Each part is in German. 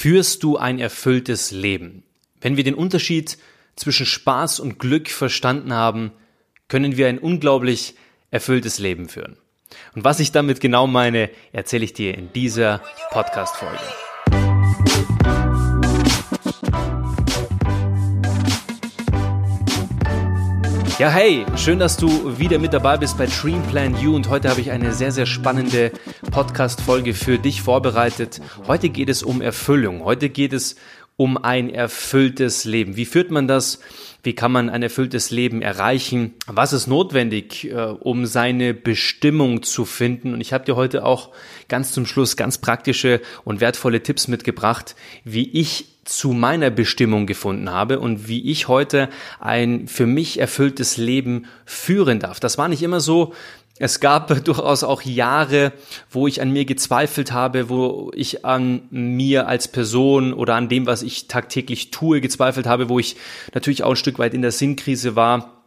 führst du ein erfülltes Leben? Wenn wir den Unterschied zwischen Spaß und Glück verstanden haben, können wir ein unglaublich erfülltes Leben führen. Und was ich damit genau meine, erzähle ich dir in dieser Podcast-Folge. Ja, hey, schön, dass du wieder mit dabei bist bei Dream Plan You und heute habe ich eine sehr, sehr spannende Podcast-Folge für dich vorbereitet. Heute geht es um Erfüllung. Heute geht es um ein erfülltes Leben. Wie führt man das? Wie kann man ein erfülltes Leben erreichen? Was ist notwendig, äh, um seine Bestimmung zu finden? Und ich habe dir heute auch ganz zum Schluss ganz praktische und wertvolle Tipps mitgebracht, wie ich zu meiner Bestimmung gefunden habe und wie ich heute ein für mich erfülltes Leben führen darf. Das war nicht immer so. Es gab durchaus auch Jahre, wo ich an mir gezweifelt habe, wo ich an mir als Person oder an dem, was ich tagtäglich tue, gezweifelt habe, wo ich natürlich auch ein Stück weit in der Sinnkrise war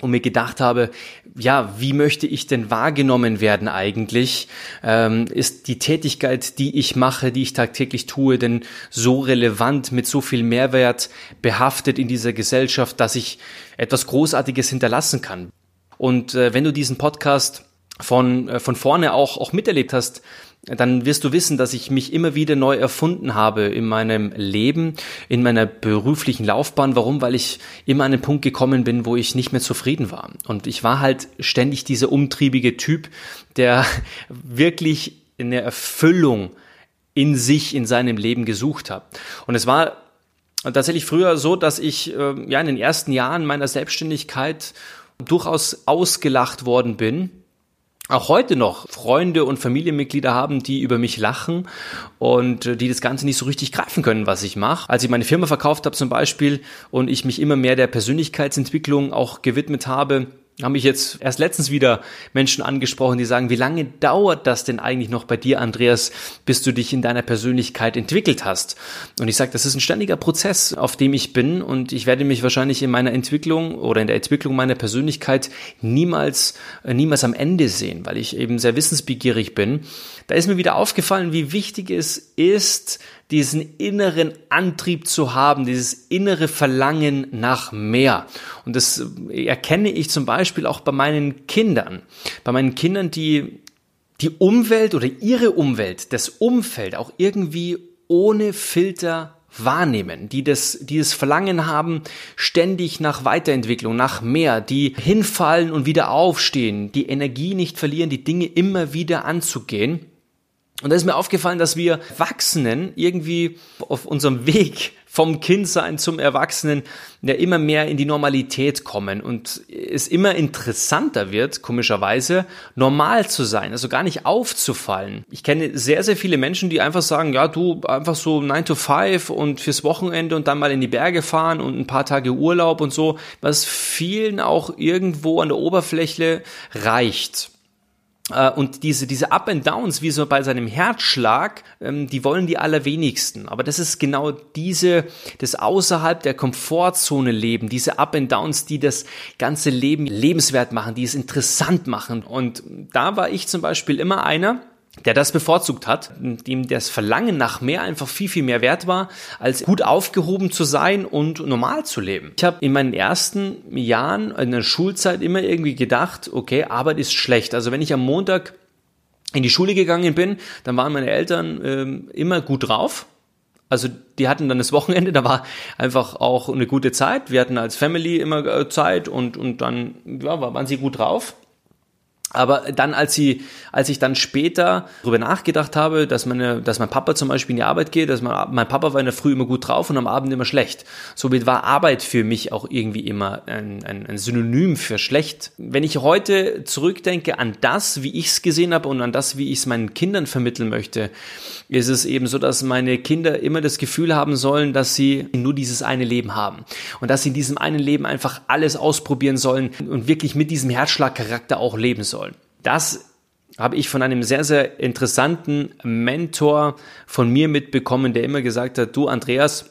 und mir gedacht habe, ja, wie möchte ich denn wahrgenommen werden eigentlich? Ähm, ist die Tätigkeit, die ich mache, die ich tagtäglich tue, denn so relevant, mit so viel Mehrwert behaftet in dieser Gesellschaft, dass ich etwas Großartiges hinterlassen kann? Und äh, wenn du diesen Podcast von, äh, von vorne auch, auch miterlebt hast, dann wirst du wissen, dass ich mich immer wieder neu erfunden habe in meinem Leben, in meiner beruflichen Laufbahn. Warum? Weil ich immer an den Punkt gekommen bin, wo ich nicht mehr zufrieden war. Und ich war halt ständig dieser umtriebige Typ, der wirklich eine Erfüllung in sich, in seinem Leben gesucht hat. Und es war tatsächlich früher so, dass ich äh, ja in den ersten Jahren meiner Selbstständigkeit durchaus ausgelacht worden bin auch heute noch Freunde und Familienmitglieder haben, die über mich lachen und äh, die das Ganze nicht so richtig greifen können, was ich mache. Als ich meine Firma verkauft habe zum Beispiel und ich mich immer mehr der Persönlichkeitsentwicklung auch gewidmet habe, haben mich jetzt erst letztens wieder Menschen angesprochen, die sagen, wie lange dauert das denn eigentlich noch bei dir, Andreas, bis du dich in deiner Persönlichkeit entwickelt hast? Und ich sage, das ist ein ständiger Prozess, auf dem ich bin und ich werde mich wahrscheinlich in meiner Entwicklung oder in der Entwicklung meiner Persönlichkeit niemals, äh, niemals am Ende sehen, weil ich eben sehr wissensbegierig bin. Da ist mir wieder aufgefallen, wie wichtig es ist, diesen inneren Antrieb zu haben, dieses innere Verlangen nach mehr. Und das erkenne ich zum Beispiel auch bei meinen Kindern. Bei meinen Kindern, die die Umwelt oder ihre Umwelt, das Umfeld auch irgendwie ohne Filter wahrnehmen, die das, die das Verlangen haben, ständig nach Weiterentwicklung, nach mehr, die hinfallen und wieder aufstehen, die Energie nicht verlieren, die Dinge immer wieder anzugehen. Und da ist mir aufgefallen, dass wir Erwachsenen irgendwie auf unserem Weg vom Kindsein zum Erwachsenen ja immer mehr in die Normalität kommen und es immer interessanter wird, komischerweise, normal zu sein, also gar nicht aufzufallen. Ich kenne sehr, sehr viele Menschen, die einfach sagen, ja, du einfach so 9 to 5 und fürs Wochenende und dann mal in die Berge fahren und ein paar Tage Urlaub und so, was vielen auch irgendwo an der Oberfläche reicht. Äh, und diese, diese Up and Downs, wie so bei seinem Herzschlag, ähm, die wollen die allerwenigsten. Aber das ist genau diese, das außerhalb der Komfortzone leben, diese Up and Downs, die das ganze Leben lebenswert machen, die es interessant machen. Und da war ich zum Beispiel immer einer, der das bevorzugt hat, dem das Verlangen nach mehr einfach viel, viel mehr wert war, als gut aufgehoben zu sein und normal zu leben. Ich habe in meinen ersten Jahren in der Schulzeit immer irgendwie gedacht, okay, Arbeit ist schlecht. Also wenn ich am Montag in die Schule gegangen bin, dann waren meine Eltern ähm, immer gut drauf. Also die hatten dann das Wochenende, da war einfach auch eine gute Zeit. Wir hatten als Family immer äh, Zeit und, und dann ja, waren sie gut drauf. Aber dann, als sie, als ich dann später darüber nachgedacht habe, dass meine, dass mein Papa zum Beispiel in die Arbeit geht, dass mein, mein Papa war in der Früh immer gut drauf und am Abend immer schlecht. Somit war Arbeit für mich auch irgendwie immer ein, ein, ein Synonym für schlecht. Wenn ich heute zurückdenke an das, wie ich es gesehen habe und an das, wie ich es meinen Kindern vermitteln möchte, ist es eben so, dass meine Kinder immer das Gefühl haben sollen, dass sie nur dieses eine Leben haben und dass sie in diesem einen Leben einfach alles ausprobieren sollen und wirklich mit diesem Herzschlagcharakter auch leben sollen. Das habe ich von einem sehr, sehr interessanten Mentor von mir mitbekommen, der immer gesagt hat, du Andreas,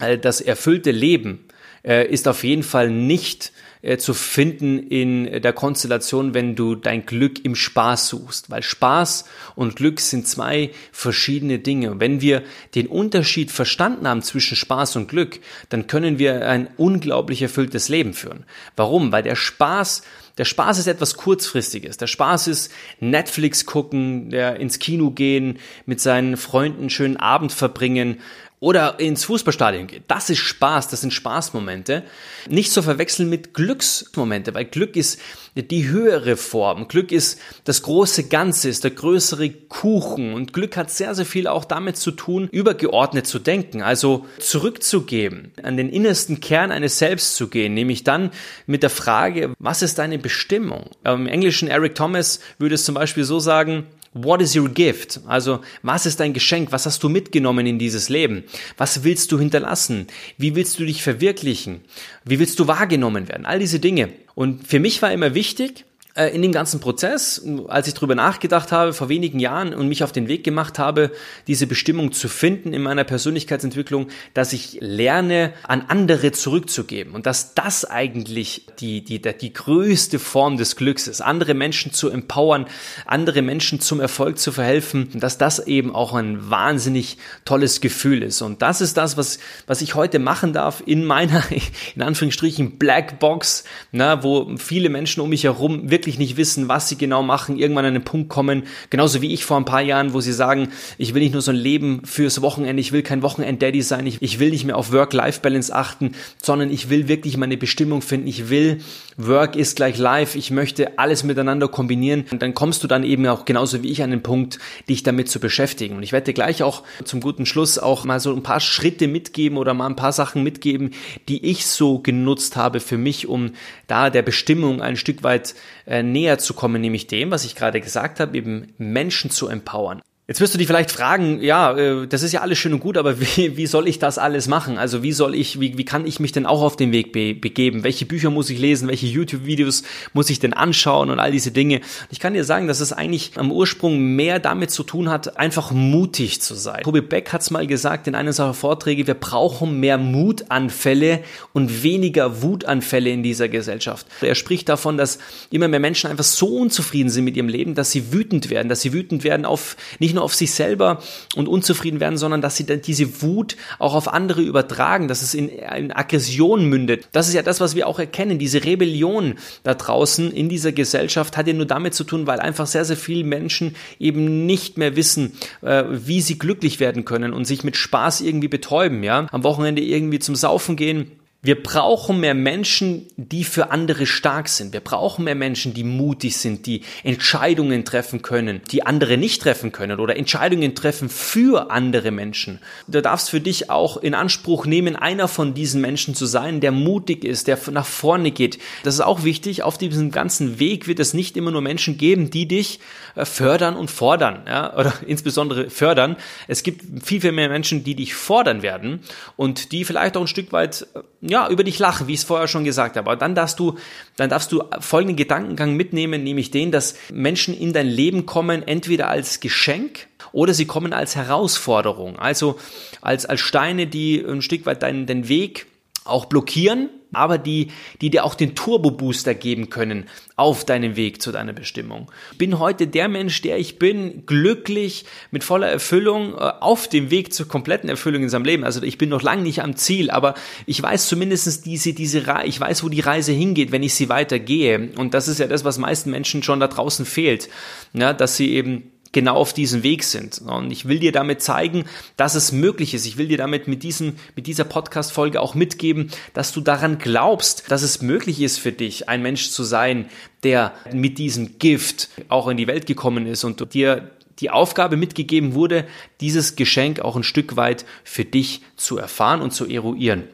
äh, das erfüllte Leben äh, ist auf jeden Fall nicht äh, zu finden in der Konstellation, wenn du dein Glück im Spaß suchst, weil Spaß und Glück sind zwei verschiedene Dinge. Wenn wir den Unterschied verstanden haben zwischen Spaß und Glück, dann können wir ein unglaublich erfülltes Leben führen. Warum? Weil der Spaß der Spaß ist etwas kurzfristiges. Der Spaß ist Netflix gucken, der ins Kino gehen, mit seinen Freunden schönen Abend verbringen, oder ins Fußballstadion geht. Das ist Spaß, das sind Spaßmomente. Nicht zu verwechseln mit Glücksmomente, weil Glück ist die höhere Form. Glück ist das große Ganze, ist der größere Kuchen. Und Glück hat sehr, sehr viel auch damit zu tun, übergeordnet zu denken, also zurückzugeben, an den innersten Kern eines Selbst zu gehen, nämlich dann mit der Frage, was ist deine Bestimmung? Im Englischen Eric Thomas würde es zum Beispiel so sagen, What is your gift? Also, was ist dein Geschenk? Was hast du mitgenommen in dieses Leben? Was willst du hinterlassen? Wie willst du dich verwirklichen? Wie willst du wahrgenommen werden? All diese Dinge. Und für mich war immer wichtig, in dem ganzen Prozess, als ich drüber nachgedacht habe vor wenigen Jahren und mich auf den Weg gemacht habe, diese Bestimmung zu finden in meiner Persönlichkeitsentwicklung, dass ich lerne, an andere zurückzugeben. Und dass das eigentlich die, die, die größte Form des Glücks ist, andere Menschen zu empowern, andere Menschen zum Erfolg zu verhelfen. Und dass das eben auch ein wahnsinnig tolles Gefühl ist. Und das ist das, was, was ich heute machen darf in meiner, in Anführungsstrichen, Black Box, na, wo viele Menschen um mich herum wirklich wirklich nicht wissen, was sie genau machen, irgendwann an einen Punkt kommen, genauso wie ich vor ein paar Jahren, wo sie sagen, ich will nicht nur so ein Leben fürs Wochenende, ich will kein Wochenend-Daddy sein, ich, ich will nicht mehr auf Work-Life-Balance achten, sondern ich will wirklich meine Bestimmung finden, ich will Work ist gleich Life, ich möchte alles miteinander kombinieren. Und dann kommst du dann eben auch genauso wie ich an den Punkt, dich damit zu beschäftigen. Und ich werde dir gleich auch zum guten Schluss auch mal so ein paar Schritte mitgeben oder mal ein paar Sachen mitgeben, die ich so genutzt habe für mich, um da der Bestimmung ein Stück weit äh, näher zu kommen, nämlich dem, was ich gerade gesagt habe, eben Menschen zu empowern. Jetzt wirst du dich vielleicht fragen, ja, äh, das ist ja alles schön und gut, aber wie, wie soll ich das alles machen? Also wie soll ich, wie, wie kann ich mich denn auch auf den Weg be begeben? Welche Bücher muss ich lesen? Welche YouTube-Videos muss ich denn anschauen und all diese Dinge? Ich kann dir sagen, dass es eigentlich am Ursprung mehr damit zu tun hat, einfach mutig zu sein. Tobi Beck hat es mal gesagt in einem seiner Vorträge, wir brauchen mehr Mutanfälle und weniger Wutanfälle in dieser Gesellschaft. Er spricht davon, dass immer mehr Menschen einfach so unzufrieden sind mit ihrem Leben, dass sie wütend werden, dass sie wütend werden auf nicht nur nur auf sich selber und unzufrieden werden, sondern dass sie dann diese Wut auch auf andere übertragen, dass es in, in Aggression mündet. Das ist ja das, was wir auch erkennen. Diese Rebellion da draußen in dieser Gesellschaft hat ja nur damit zu tun, weil einfach sehr, sehr viele Menschen eben nicht mehr wissen, äh, wie sie glücklich werden können und sich mit Spaß irgendwie betäuben, ja. Am Wochenende irgendwie zum Saufen gehen wir brauchen mehr Menschen, die für andere stark sind. Wir brauchen mehr Menschen, die mutig sind, die Entscheidungen treffen können, die andere nicht treffen können oder Entscheidungen treffen für andere Menschen. Du darfst für dich auch in Anspruch nehmen, einer von diesen Menschen zu sein, der mutig ist, der nach vorne geht. Das ist auch wichtig. Auf diesem ganzen Weg wird es nicht immer nur Menschen geben, die dich äh, fördern und fordern, ja, oder insbesondere fördern. Es gibt viel, viel mehr Menschen, die dich fordern werden und die vielleicht auch ein Stück weit äh, ja, über dich lachen, wie ich es vorher schon gesagt habe. Aber dann darfst du, dann darfst du folgenden Gedankengang mitnehmen, nämlich den, dass Menschen in dein Leben kommen, entweder als Geschenk oder sie kommen als Herausforderung. Also als, als Steine, die ein Stück weit deinen, den Weg auch blockieren, aber die, die dir auch den Turbo-Booster geben können auf deinem Weg zu deiner Bestimmung. Bin heute der Mensch, der ich bin, glücklich, mit voller Erfüllung, äh, auf dem Weg zur kompletten Erfüllung in seinem Leben. Also ich bin noch lange nicht am Ziel, aber ich weiß zumindest diese, diese, ich weiß, wo die Reise hingeht, wenn ich sie weitergehe. Und das ist ja das, was meisten Menschen schon da draußen fehlt. Ja, dass sie eben genau auf diesem Weg sind. Und ich will dir damit zeigen, dass es möglich ist. Ich will dir damit mit diesem, mit dieser Podcast-Folge auch mitgeben, dass du daran glaubst, dass es möglich ist für dich, ein Mensch zu sein, der mit diesem Gift auch in die Welt gekommen ist und dir die Aufgabe mitgegeben wurde, dieses Geschenk auch ein Stück weit für dich zu erfahren und zu eruieren.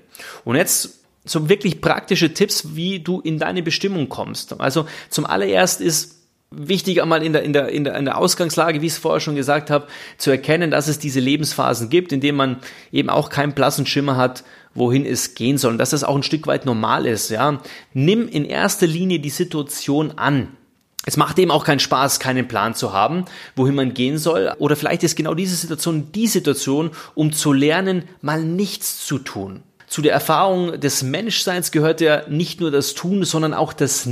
Und jetzt so wirklich praktische Tipps, wie du in deine Bestimmung kommst. Also zum allererst ist wichtig einmal in der, in der, in der, in der Ausgangslage, wie ich es vorher schon gesagt habe, zu erkennen, dass es diese Lebensphasen gibt, in denen man eben auch keinen blassen Schimmer hat, wohin es gehen soll und dass das auch ein Stück weit normal ist, ja. Nimm in erster Linie die Situation an. Es macht eben auch keinen Spaß, keinen Plan zu haben, wohin man gehen soll. Oder vielleicht ist genau diese Situation die Situation, um zu lernen, mal nichts zu tun. Zu der Erfahrung des Menschseins gehört ja nicht nur das Tun, sondern auch das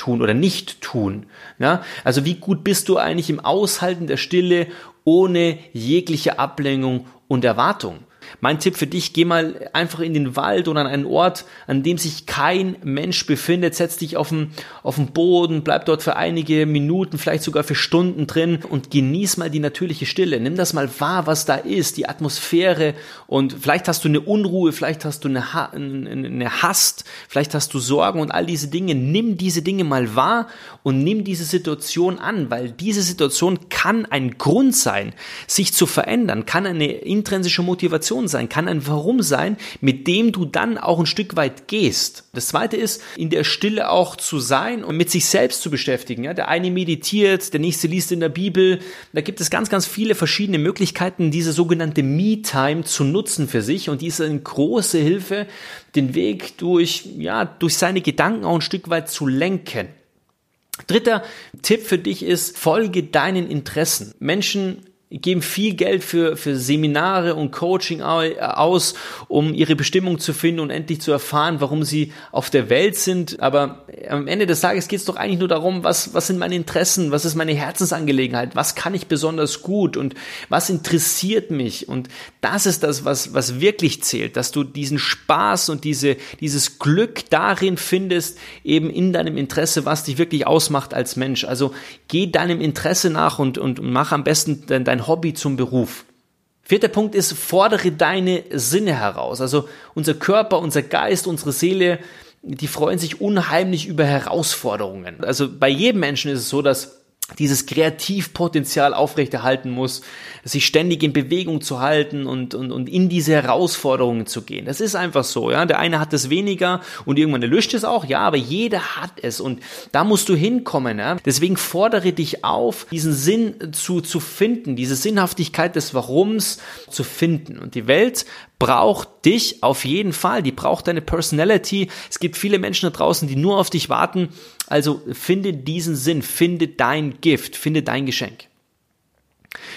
Nichtstun oder Nicht-Tun. Ja? Also wie gut bist du eigentlich im Aushalten der Stille ohne jegliche Ablenkung und Erwartung? Mein Tipp für dich, geh mal einfach in den Wald oder an einen Ort, an dem sich kein Mensch befindet, setz dich auf den, auf den Boden, bleib dort für einige Minuten, vielleicht sogar für Stunden drin und genieß mal die natürliche Stille. Nimm das mal wahr, was da ist, die Atmosphäre und vielleicht hast du eine Unruhe, vielleicht hast du eine, ha eine Hast, vielleicht hast du Sorgen und all diese Dinge. Nimm diese Dinge mal wahr und nimm diese Situation an, weil diese Situation kann ein Grund sein, sich zu verändern, kann eine intrinsische Motivation Motivation sein, kann ein Warum sein, mit dem du dann auch ein Stück weit gehst. Das zweite ist, in der Stille auch zu sein und mit sich selbst zu beschäftigen. Ja, der eine meditiert, der nächste liest in der Bibel. Da gibt es ganz, ganz viele verschiedene Möglichkeiten, diese sogenannte Me-Time zu nutzen für sich. Und die ist eine große Hilfe, den Weg durch, ja, durch seine Gedanken auch ein Stück weit zu lenken. Dritter Tipp für dich ist, folge deinen Interessen. Menschen geben viel Geld für, für Seminare und Coaching aus, um ihre Bestimmung zu finden und endlich zu erfahren, warum sie auf der Welt sind. Aber am Ende des Tages geht es doch eigentlich nur darum, was, was sind meine Interessen, was ist meine Herzensangelegenheit, was kann ich besonders gut und was interessiert mich. Und das ist das, was, was wirklich zählt, dass du diesen Spaß und diese, dieses Glück darin findest, eben in deinem Interesse, was dich wirklich ausmacht als Mensch. Also geh deinem Interesse nach und, und mach am besten dein dein Hobby zum Beruf. Vierter Punkt ist, fordere deine Sinne heraus. Also unser Körper, unser Geist, unsere Seele, die freuen sich unheimlich über Herausforderungen. Also bei jedem Menschen ist es so, dass dieses Kreativpotenzial aufrechterhalten muss, sich ständig in Bewegung zu halten und, und, und in diese Herausforderungen zu gehen. Das ist einfach so, ja. Der eine hat es weniger und irgendwann erlischt es auch, ja, aber jeder hat es und da musst du hinkommen, ja. Deswegen fordere dich auf, diesen Sinn zu, zu finden, diese Sinnhaftigkeit des Warums zu finden. Und die Welt braucht dich auf jeden Fall, die braucht deine Personality. Es gibt viele Menschen da draußen, die nur auf dich warten. Also finde diesen Sinn, finde dein Gift, finde dein Geschenk.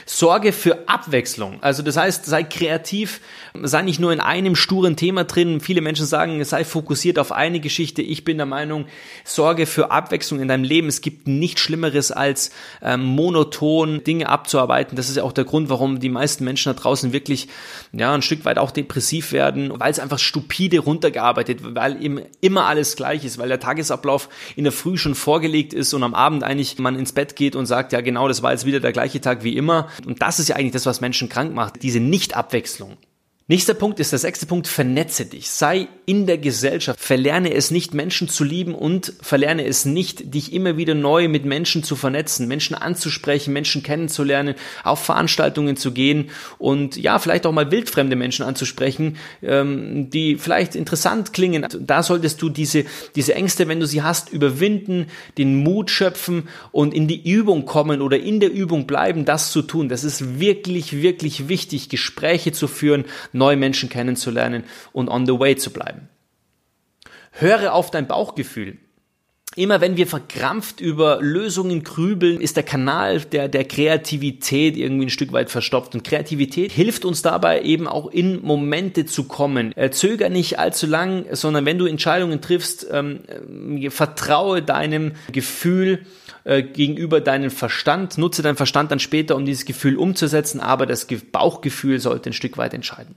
Sorge für Abwechslung. Also das heißt, sei kreativ, sei nicht nur in einem sturen Thema drin. Viele Menschen sagen, sei fokussiert auf eine Geschichte. Ich bin der Meinung, sorge für Abwechslung in deinem Leben. Es gibt nichts Schlimmeres als ähm, monoton Dinge abzuarbeiten. Das ist ja auch der Grund, warum die meisten Menschen da draußen wirklich ja ein Stück weit auch depressiv werden, weil es einfach stupide runtergearbeitet, weil eben immer alles gleich ist, weil der Tagesablauf in der Früh schon vorgelegt ist und am Abend eigentlich man ins Bett geht und sagt, ja genau, das war jetzt wieder der gleiche Tag wie immer und das ist ja eigentlich das, was Menschen krank macht, diese Nicht-Abwechslung. Nächster Punkt ist der sechste Punkt, vernetze dich. Sei in der Gesellschaft. Verlerne es nicht, Menschen zu lieben und verlerne es nicht, dich immer wieder neu mit Menschen zu vernetzen, Menschen anzusprechen, Menschen kennenzulernen, auf Veranstaltungen zu gehen und ja, vielleicht auch mal wildfremde Menschen anzusprechen, ähm, die vielleicht interessant klingen. Da solltest du diese, diese Ängste, wenn du sie hast, überwinden, den Mut schöpfen und in die Übung kommen oder in der Übung bleiben, das zu tun. Das ist wirklich, wirklich wichtig, Gespräche zu führen, neue Menschen kennenzulernen und on the way zu bleiben. Höre auf dein Bauchgefühl. Immer wenn wir verkrampft über Lösungen grübeln, ist der Kanal der, der Kreativität irgendwie ein Stück weit verstopft. Und Kreativität hilft uns dabei eben auch in Momente zu kommen. Äh, zöger nicht allzu lang, sondern wenn du Entscheidungen triffst, ähm, äh, vertraue deinem Gefühl äh, gegenüber deinem Verstand. Nutze deinen Verstand dann später, um dieses Gefühl umzusetzen, aber das Bauchgefühl sollte ein Stück weit entscheiden.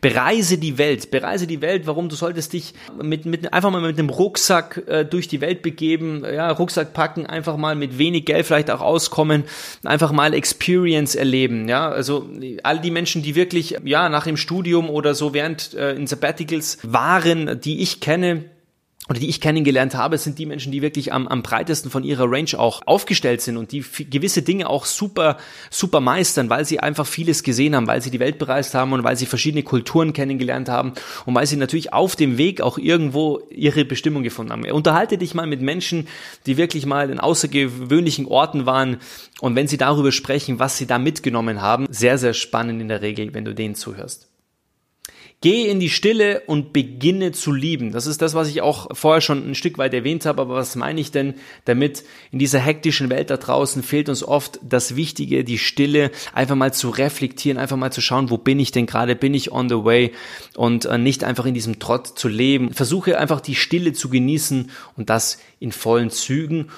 Bereise die Welt, bereise die Welt. Warum? Du solltest dich mit, mit einfach mal mit einem Rucksack äh, durch die Welt begeben, ja, Rucksack packen, einfach mal mit wenig Geld vielleicht auch auskommen, einfach mal Experience erleben, ja. Also all die Menschen, die wirklich ja nach dem Studium oder so während äh, in Sabbaticals waren, die ich kenne, oder die ich kennengelernt habe, sind die Menschen, die wirklich am, am breitesten von ihrer Range auch aufgestellt sind und die gewisse Dinge auch super, super meistern, weil sie einfach vieles gesehen haben, weil sie die Welt bereist haben und weil sie verschiedene Kulturen kennengelernt haben und weil sie natürlich auf dem Weg auch irgendwo ihre Bestimmung gefunden haben. Unterhalte dich mal mit Menschen, die wirklich mal in außergewöhnlichen Orten waren und wenn sie darüber sprechen, was sie da mitgenommen haben, sehr, sehr spannend in der Regel, wenn du denen zuhörst. Geh in die Stille und beginne zu lieben. Das ist das, was ich auch vorher schon ein Stück weit erwähnt habe. Aber was meine ich denn damit? In dieser hektischen Welt da draußen fehlt uns oft das Wichtige, die Stille, einfach mal zu reflektieren, einfach mal zu schauen, wo bin ich denn gerade? Bin ich on the way? Und äh, nicht einfach in diesem Trott zu leben. Versuche einfach die Stille zu genießen und das in vollen Zügen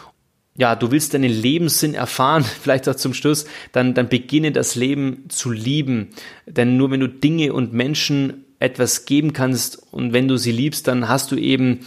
ja, du willst deinen Lebenssinn erfahren, vielleicht auch zum Schluss, dann, dann beginne das Leben zu lieben. Denn nur wenn du Dinge und Menschen etwas geben kannst und wenn du sie liebst, dann hast du eben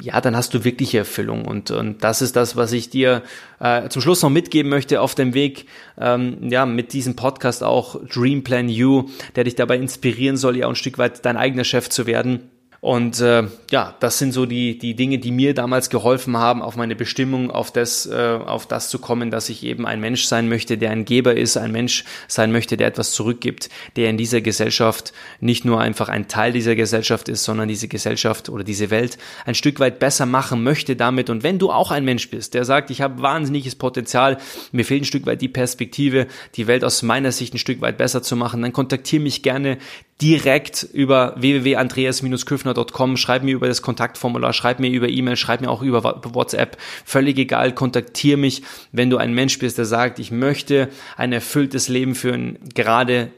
ja, dann hast du wirkliche Erfüllung. Und, und das ist das, was ich dir äh, zum Schluss noch mitgeben möchte auf dem Weg, ähm, ja, mit diesem Podcast auch Dream Plan You, der dich dabei inspirieren soll, ja, ein Stück weit dein eigener Chef zu werden. Und äh, ja, das sind so die, die Dinge, die mir damals geholfen haben, auf meine Bestimmung, auf das, äh, auf das zu kommen, dass ich eben ein Mensch sein möchte, der ein Geber ist, ein Mensch sein möchte, der etwas zurückgibt, der in dieser Gesellschaft nicht nur einfach ein Teil dieser Gesellschaft ist, sondern diese Gesellschaft oder diese Welt ein Stück weit besser machen möchte damit. Und wenn du auch ein Mensch bist, der sagt, ich habe wahnsinniges Potenzial, mir fehlt ein Stück weit die Perspektive, die Welt aus meiner Sicht ein Stück weit besser zu machen, dann kontaktiere mich gerne direkt über www.andreas-küffner.com, schreib mir über das Kontaktformular, schreib mir über E-Mail, schreib mir auch über WhatsApp, völlig egal, kontaktiere mich, wenn du ein Mensch bist, der sagt, ich möchte ein erfülltes Leben führen, gerade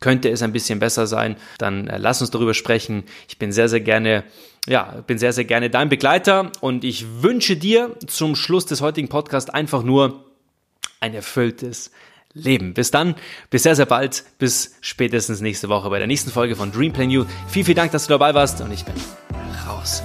könnte es ein bisschen besser sein, dann äh, lass uns darüber sprechen. Ich bin sehr, sehr gerne, ja, bin sehr, sehr gerne dein Begleiter und ich wünsche dir zum Schluss des heutigen Podcasts einfach nur ein erfülltes leben. Bis dann, bis sehr, sehr bald, bis spätestens nächste Woche bei der nächsten Folge von Dream Plan You. Vielen, vielen Dank, dass du dabei warst und ich bin raus.